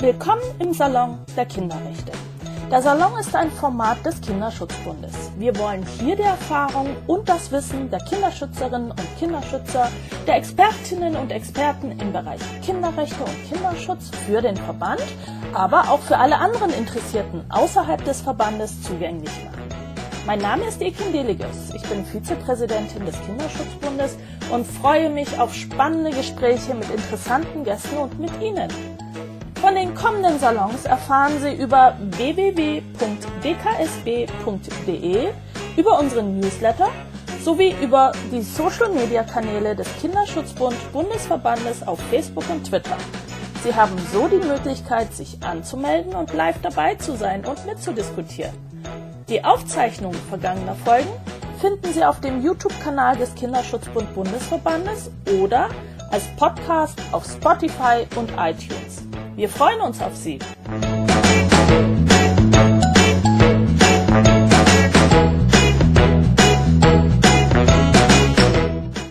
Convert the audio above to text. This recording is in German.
Willkommen im Salon der Kinderrechte. Der Salon ist ein Format des Kinderschutzbundes. Wir wollen hier die Erfahrung und das Wissen der Kinderschützerinnen und Kinderschützer, der Expertinnen und Experten im Bereich Kinderrechte und Kinderschutz für den Verband, aber auch für alle anderen Interessierten außerhalb des Verbandes zugänglich machen. Mein Name ist Ekin Deliges. Ich bin Vizepräsidentin des Kinderschutzbundes und freue mich auf spannende Gespräche mit interessanten Gästen und mit Ihnen. Von den kommenden Salons erfahren Sie über www.dksb.de, über unseren Newsletter sowie über die Social-Media-Kanäle des Kinderschutzbund Bundesverbandes auf Facebook und Twitter. Sie haben so die Möglichkeit, sich anzumelden und live dabei zu sein und mitzudiskutieren. Die Aufzeichnung vergangener Folgen finden Sie auf dem YouTube-Kanal des Kinderschutzbund Bundesverbandes oder als Podcast auf Spotify und iTunes. Wir freuen uns auf Sie.